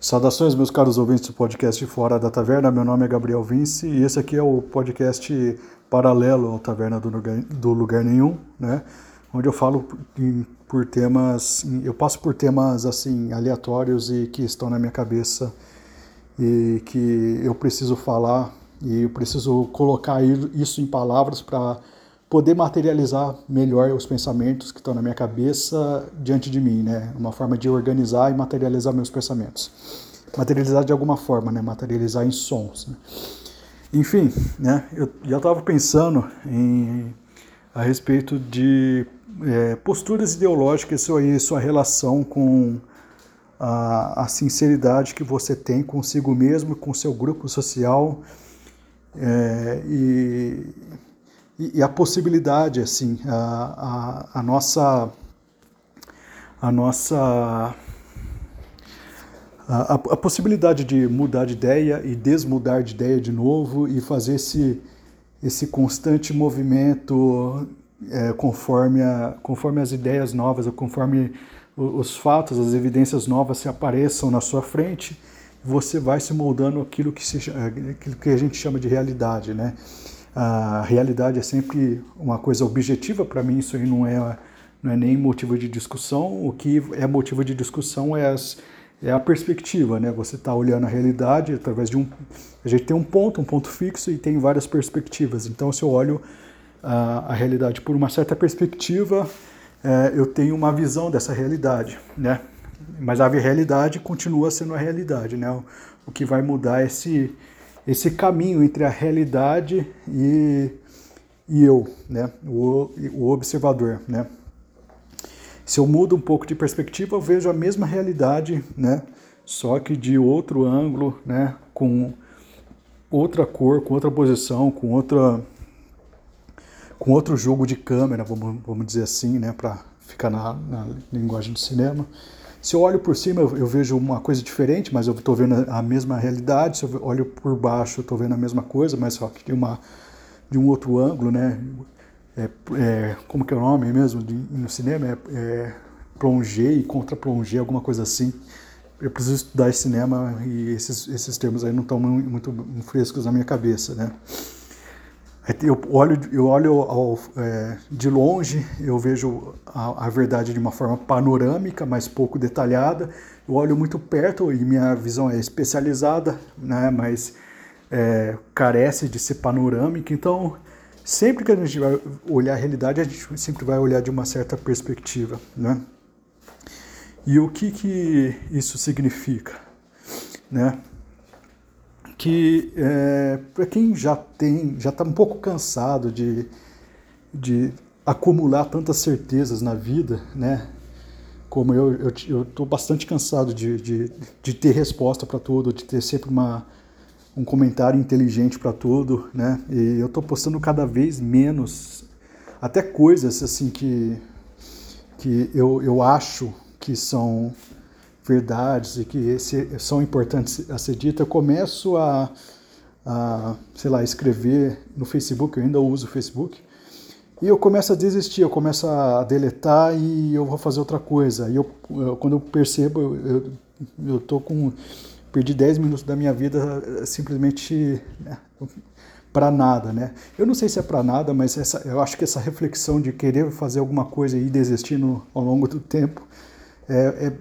Saudações, meus caros ouvintes do podcast Fora da Taverna. Meu nome é Gabriel Vince e esse aqui é o podcast paralelo ao Taverna do Lugar, do lugar Nenhum, né? Onde eu falo por temas, eu passo por temas assim aleatórios e que estão na minha cabeça e que eu preciso falar e eu preciso colocar isso em palavras para poder materializar melhor os pensamentos que estão na minha cabeça diante de mim, né? Uma forma de organizar e materializar meus pensamentos. Materializar de alguma forma, né? Materializar em sons. Né? Enfim, né? Eu já estava pensando em, a respeito de é, posturas ideológicas e sua relação com a, a, sinceridade que você tem consigo mesmo, com seu grupo social é, e e, e a possibilidade, assim, a, a, a nossa a nossa a, a, possibilidade de mudar de ideia e desmudar de ideia de novo e fazer esse, esse constante movimento é, conforme, a, conforme as ideias novas, conforme os fatos, as evidências novas se apareçam na sua frente, você vai se moldando aquilo que, se, aquilo que a gente chama de realidade, né? A realidade é sempre uma coisa objetiva, para mim isso aí não é, não é nem motivo de discussão, o que é motivo de discussão é, as, é a perspectiva, né? Você está olhando a realidade através de um... A gente tem um ponto, um ponto fixo e tem várias perspectivas, então se eu olho a, a realidade por uma certa perspectiva, é, eu tenho uma visão dessa realidade, né? Mas a realidade continua sendo a realidade, né? O, o que vai mudar é esse esse caminho entre a realidade e, e eu, né? o, o observador. Né? Se eu mudo um pouco de perspectiva, eu vejo a mesma realidade, né? só que de outro ângulo, né? com outra cor, com outra posição, com outra com outro jogo de câmera, vamos, vamos dizer assim, né, para ficar na, na linguagem do cinema. Se eu olho por cima, eu, vejo uma coisa diferente, mas eu estou vendo a mesma realidade. Se eu olho por baixo, estou vendo a mesma coisa, mas só que de, uma, de um outro ângulo, né? É, é, como que é o nome mesmo de, no cinema? É, é plongé e contra-plongé, alguma coisa assim. Eu preciso estudar cinema e esses, esses termos aí não estão muito frescos na minha cabeça, né? Eu olho, eu olho ao, é, de longe, eu vejo a, a, verdade de uma forma panorâmica, mas pouco detalhada. Eu olho muito perto e minha visão é especializada, né, mas é, carece de ser panorâmica. Então, sempre que a gente vai olhar a realidade, a gente sempre vai olhar de uma certa perspectiva. Né? E o que, que isso significa? Né? Que é, para quem já tem, já está um pouco cansado de, de acumular tantas certezas na vida, né? Como eu estou bastante cansado de, de, de ter resposta para tudo, de ter sempre uma, um comentário inteligente para tudo, né? E eu estou postando cada vez menos, até coisas assim que, que eu, eu acho que são verdades e que esse, são importantes a ser dita, eu começo a, a, sei lá, escrever no Facebook, eu ainda uso o Facebook, e eu começo a desistir, eu começo a deletar e eu vou fazer outra coisa. E eu, eu quando eu percebo, eu, eu tô com perdi 10 minutos da minha vida simplesmente né, para nada, né? Eu não sei se é para nada, mas essa, eu acho que essa reflexão de querer fazer alguma coisa e desistir no, ao longo do tempo é, é,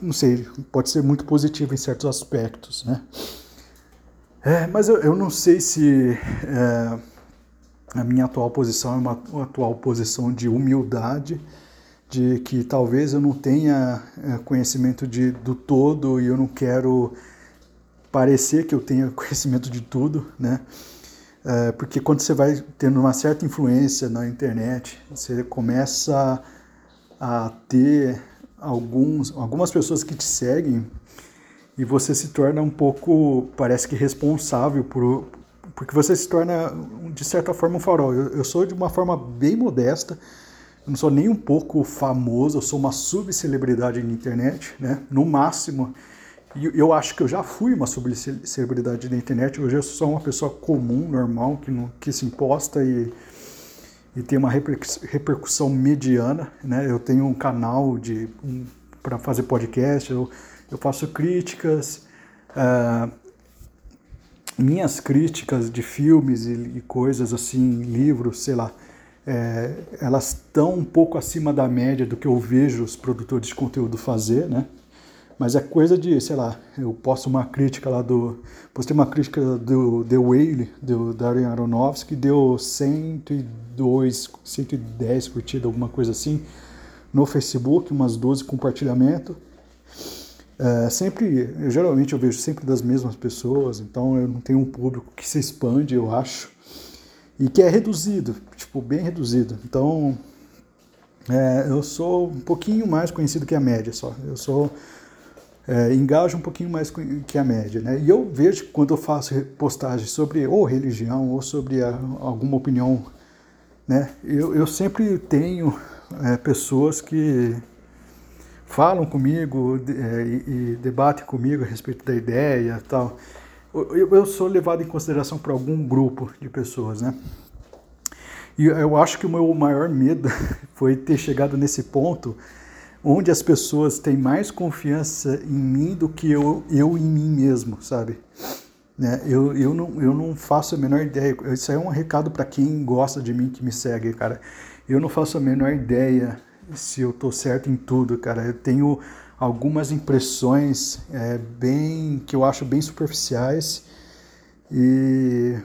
não sei, pode ser muito positivo em certos aspectos, né? É, mas eu, eu, não sei se é, a minha atual posição é uma, uma, atual posição de humildade, de que talvez eu não tenha é, conhecimento de, do todo e eu não quero parecer que eu tenha conhecimento de tudo, né? É, porque quando você vai tendo uma certa influência na internet, você começa a ter alguns, algumas pessoas que te seguem e você se torna um pouco, parece que responsável por, porque você se torna de certa forma um farol. Eu, eu sou de uma forma bem modesta, eu não sou nem um pouco famoso, eu sou uma subcelebridade na internet, né? No máximo. E eu acho que eu já fui uma subcelebridade na internet, hoje eu sou uma pessoa comum, normal, que, não, que se imposta e e tem uma repercussão mediana, né? Eu tenho um canal de um, para fazer podcast, eu, eu faço críticas, uh, minhas críticas de filmes e, e, coisas assim, livros, sei lá, é, elas estão um pouco acima da média do que eu vejo os produtores de conteúdo fazer, né? Mas é coisa de, sei lá, eu posto uma crítica lá do. Postei uma crítica do The Whale, do Darren Aronofsky, deu 102, 110 curtidas, alguma coisa assim, no Facebook, umas 12 compartilhamentos. É, sempre, eu, geralmente eu vejo sempre das mesmas pessoas, então eu não tenho um público que se expande, eu acho, e que é reduzido, tipo, bem reduzido. Então, é, eu sou um pouquinho mais conhecido que a média só. Eu sou é, engaja um pouquinho mais que a média. Né? E eu vejo que quando eu faço postagens sobre ou religião ou sobre a, alguma opinião, né? eu, eu sempre tenho é, pessoas que falam comigo é, e, e, debatem comigo a respeito da ideia tal. Eu, eu sou levado em consideração por algum grupo de pessoas, né? E eu acho que o meu maior medo foi ter chegado nesse ponto onde as pessoas têm mais confiança em mim do que eu, eu em mim mesmo, sabe? Né? Eu, eu, não, eu não faço a menor ideia. Isso é um recado para quem gosta de mim, que me segue, cara. Eu não faço a menor ideia se eu tô certo em tudo, cara. Eu tenho algumas impressões é, bem que eu acho bem superficiais e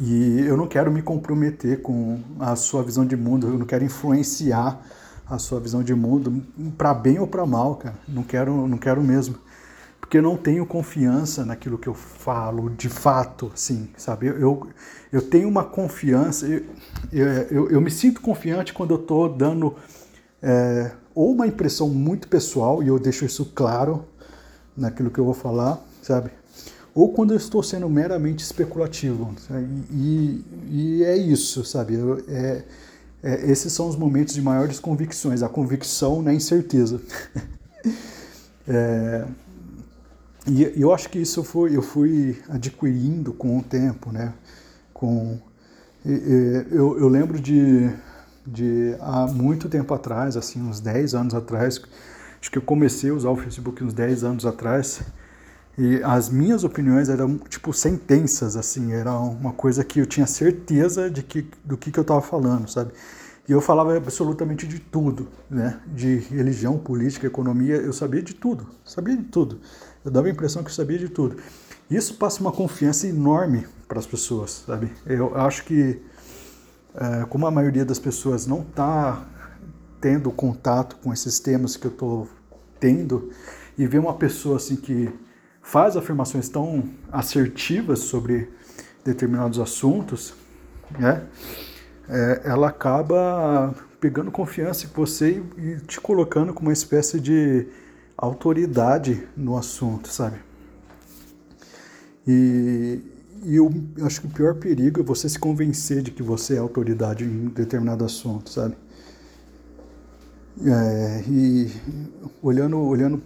e eu não quero me comprometer com a sua visão de mundo, eu não quero influenciar a sua visão de mundo, para bem ou para mal, cara. Não quero, não quero mesmo. Porque eu não tenho confiança naquilo que eu falo, de fato, sim, sabe? Eu, eu tenho uma confiança, eu, eu, eu me sinto confiante quando eu estou dando é, ou uma impressão muito pessoal, e eu deixo isso claro naquilo que eu vou falar, sabe? Ou quando eu estou sendo meramente especulativo. E, e, é isso, sabe? Eu, é, é, esses são os momentos de maiores convicções, a convicção na incerteza. é, e eu acho que isso foi, eu fui adquirindo com o tempo, né? Com, eu, eu lembro de, de há muito tempo atrás, assim, uns 10 anos atrás, acho que eu comecei a usar o Facebook uns 10 anos atrás, e as minhas opiniões eram tipo sentenças, assim, era uma coisa que eu tinha certeza de que, do que, que eu estava falando, sabe? E eu falava absolutamente de tudo, né? De religião, política, economia, eu sabia de tudo, sabia de tudo. Eu dava a impressão que eu sabia de tudo. Isso passa uma confiança enorme para as pessoas, sabe? Eu acho que, é, como a maioria das pessoas não está tendo contato com esses temas que eu estou tendo, e ver uma pessoa assim que faz afirmações tão assertivas sobre determinados assuntos, né? É, ela acaba pegando confiança em você e, te colocando como uma espécie de autoridade no assunto, sabe? E, e eu acho que o pior perigo é você se convencer de que você é autoridade em determinado assunto, sabe? É, e olhando, olhando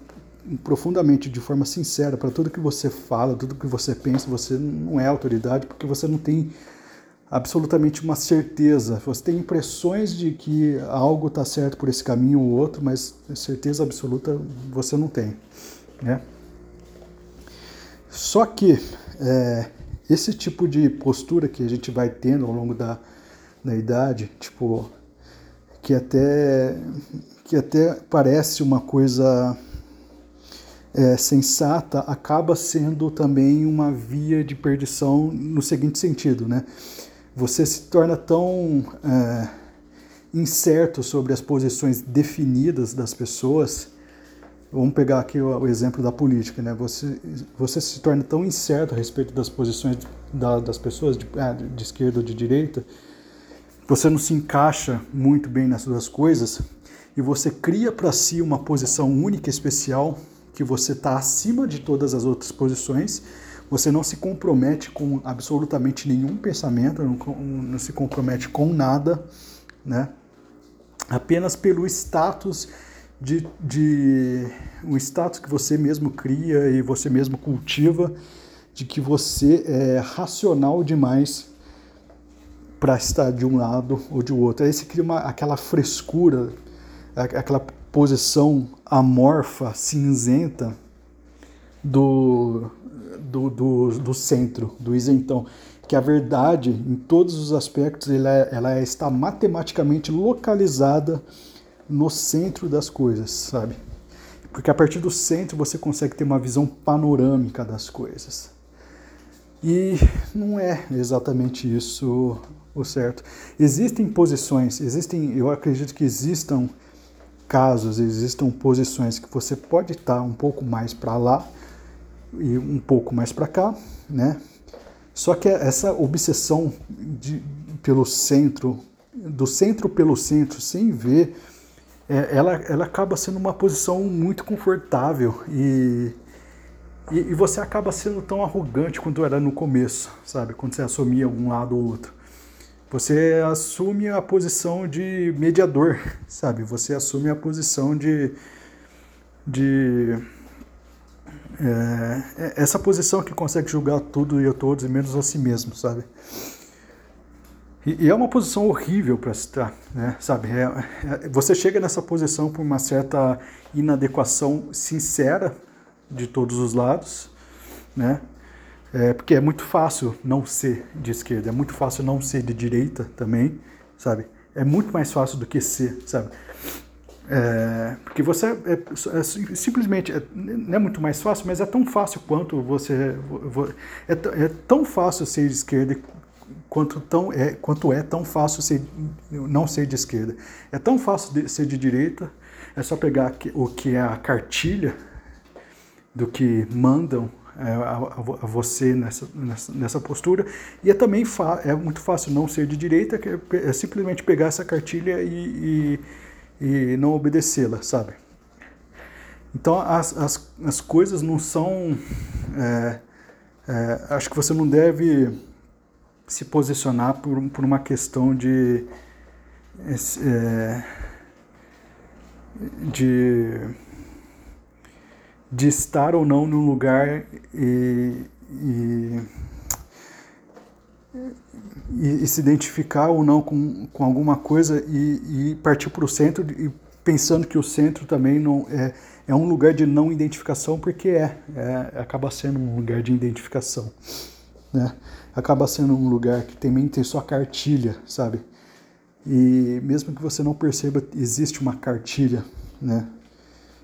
profundamente, de forma sincera, para tudo que você fala, tudo que você pensa, você não é autoridade porque você não tem absolutamente uma certeza. Você tem impressões de que algo está certo por esse caminho ou outro, mas certeza absoluta você não tem. Né? Só que é, esse tipo de postura que a gente vai tendo ao longo da, da idade, tipo, que até, que até parece uma coisa é, sensata acaba sendo também uma via de perdição no seguinte sentido, né? Você se torna tão é, incerto sobre as posições definidas das pessoas. Vamos pegar aqui o, o exemplo da política, né? Você, você se torna tão incerto a respeito das posições da, das pessoas de, é, de esquerda ou de direita, você não se encaixa muito bem nessas duas coisas e você cria para si uma posição única, especial, que você está acima de todas as outras posições, você não se compromete com absolutamente nenhum pensamento, não, não se compromete com nada, né? apenas pelo status de, de um status que você mesmo cria e você mesmo cultiva de que você é racional demais para estar de um lado ou de outro. Aí você cria uma, aquela frescura, aquela posição amorfa, cinzenta do, do, do, do centro, do isentão. Que a verdade, em todos os aspectos, ela, ela está matematicamente localizada no centro das coisas, sabe? Porque a partir do centro você consegue ter uma visão panorâmica das coisas. E não é exatamente isso o certo. Existem posições, existem, eu acredito que existam casos, existam posições que você pode estar um pouco mais para lá e um pouco mais para cá, né? Só que essa obsessão de, pelo centro, do centro pelo centro, sem ver, é, ela, ela acaba sendo uma posição muito confortável e, e, e, você acaba sendo tão arrogante quanto era no começo, sabe? Quando você assumia um lado ou outro. Você assume a posição de mediador, sabe? Você assume a posição de. de é, é essa posição que consegue julgar tudo e a todos, e menos a si mesmo, sabe? E, e é uma posição horrível para se estar, né? Sabe? É, é, você chega nessa posição por uma certa inadequação sincera de todos os lados, né? É, porque é muito fácil não ser de esquerda, é muito fácil não ser de direita também, sabe? É muito mais fácil do que ser, sabe? É, porque você é, é simplesmente é, não é muito mais fácil, mas é tão fácil quanto você é, é tão fácil ser de esquerda quanto tão é quanto é tão fácil ser, não ser de esquerda. É tão fácil de, ser de direita, é só pegar o que é a cartilha do que mandam é, a, a, você nessa, nessa, nessa, postura. E é também é muito fácil não ser de direita, que é, é simplesmente pegar essa cartilha e, e, e não obedecê-la, sabe? Então as, as, as coisas não são. É, é, acho que você não deve se posicionar por, por uma questão de. É, de de estar ou não num lugar e, e, e, e se identificar ou não com, com alguma coisa e, partir para o centro e pensando que o centro também não é, é um lugar de não identificação porque é, é acaba sendo um lugar de identificação, né? Acaba sendo um lugar que também tem sua cartilha, sabe? E mesmo que você não perceba, existe uma cartilha, né?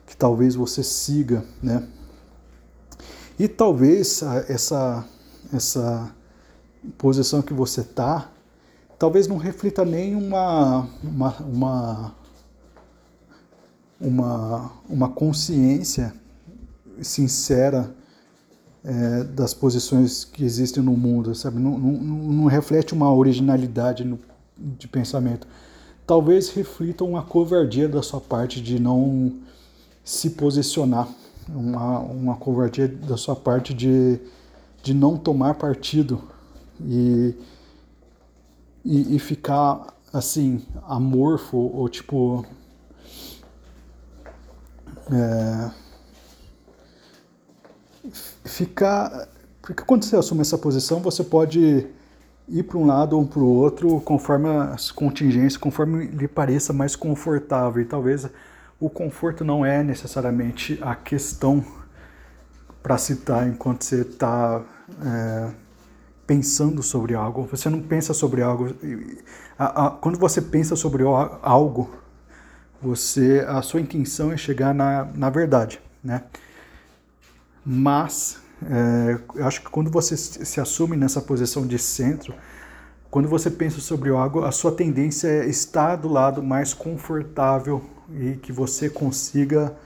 Que talvez você siga, né? E talvez essa essa posição que você tá, talvez não reflita nem uma uma, uma uma, uma consciência sincera é, das posições que existem no mundo, sabe? Não, não, não reflete uma originalidade no, de pensamento. Talvez reflita uma covardia da sua parte de não se posicionar, uma, uma covardia da sua parte de, de não tomar partido e, e, e ficar assim, amorfo ou tipo. É, ficar. Porque quando você assume essa posição, você pode ir para um lado ou para o outro conforme as contingências, conforme lhe pareça mais confortável. E talvez o conforto não é necessariamente a questão para citar enquanto você está é, pensando sobre algo. Você não pensa sobre algo. Quando você pensa sobre algo, você a sua intenção é chegar na, na verdade, né? Mas é, eu acho que quando você se assume nessa posição de centro, quando você pensa sobre algo, a sua tendência é estar do lado mais confortável e que você consiga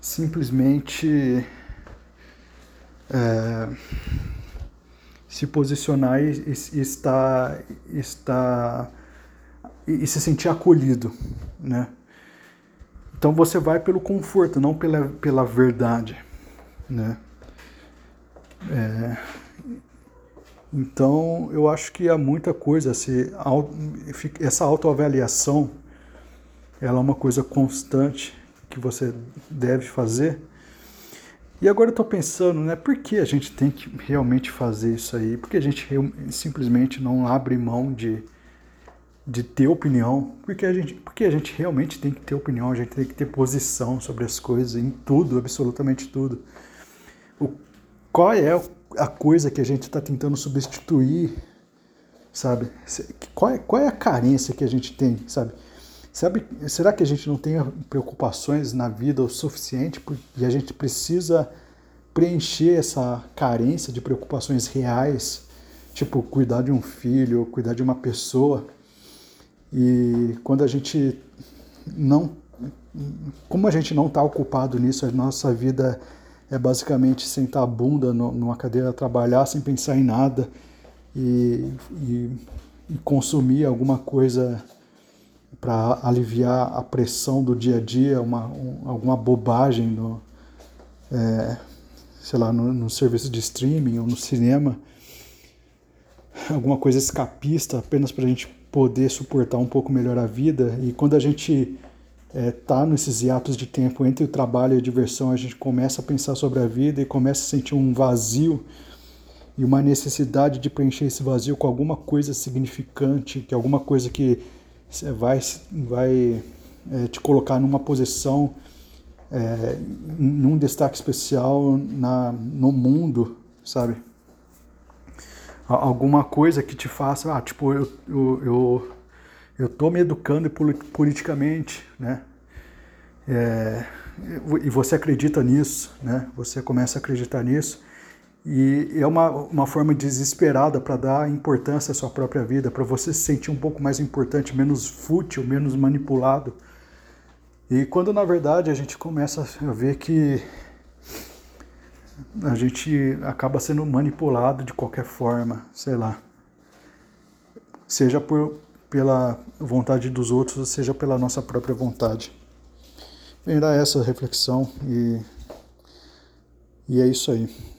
simplesmente é, se posicionar e, e, estar, estar e, e, se sentir acolhido, né? Então você vai pelo conforto, não pela, pela verdade, né? É, então eu acho que há muita coisa, se, essa autoavaliação ela é uma coisa constante que você deve fazer. E agora eu estou pensando, né, por que a gente tem que realmente fazer isso aí? Por que a gente simplesmente não abre mão de, de ter opinião, porque a gente, porque a gente realmente tem que ter opinião, a gente tem que ter posição sobre as coisas, em tudo, absolutamente tudo. O, qual é a coisa que a gente está tentando substituir, sabe? Qual é, qual é a carência que a gente tem, sabe? Sabe, será que a gente não tem preocupações na vida o suficiente e a gente precisa preencher essa carência de preocupações reais, tipo cuidar de um filho, cuidar de uma pessoa? E quando a gente não. Como a gente não está ocupado nisso, a nossa vida é basicamente sentar a bunda numa cadeira, trabalhar sem pensar em nada e, e, e consumir alguma coisa para aliviar a pressão do dia a dia, uma, um, alguma bobagem no, é, sei lá, no, no serviço de streaming ou no cinema, alguma coisa escapista apenas para a gente poder suportar um pouco melhor a vida. E quando a gente está é, nesses hiatos de tempo entre o trabalho e a diversão, a gente começa a pensar sobre a vida e começa a sentir um vazio e uma necessidade de preencher esse vazio com alguma coisa significante, que alguma coisa que vai, vai é, te colocar numa posição, é, num destaque especial na, no mundo, sabe? alguma coisa que te faça, ah, tipo, eu, eu, eu, eu tô me educando politicamente, né? É, e você acredita nisso, né? Você começa a acreditar nisso e é uma, uma forma desesperada para dar importância à sua própria vida, para você se sentir um pouco mais importante, menos fútil, menos manipulado. E quando na verdade a gente começa a ver que a gente acaba sendo manipulado de qualquer forma, sei lá. Seja por, pela vontade dos outros, seja pela nossa própria vontade. Era essa reflexão e, e é isso aí.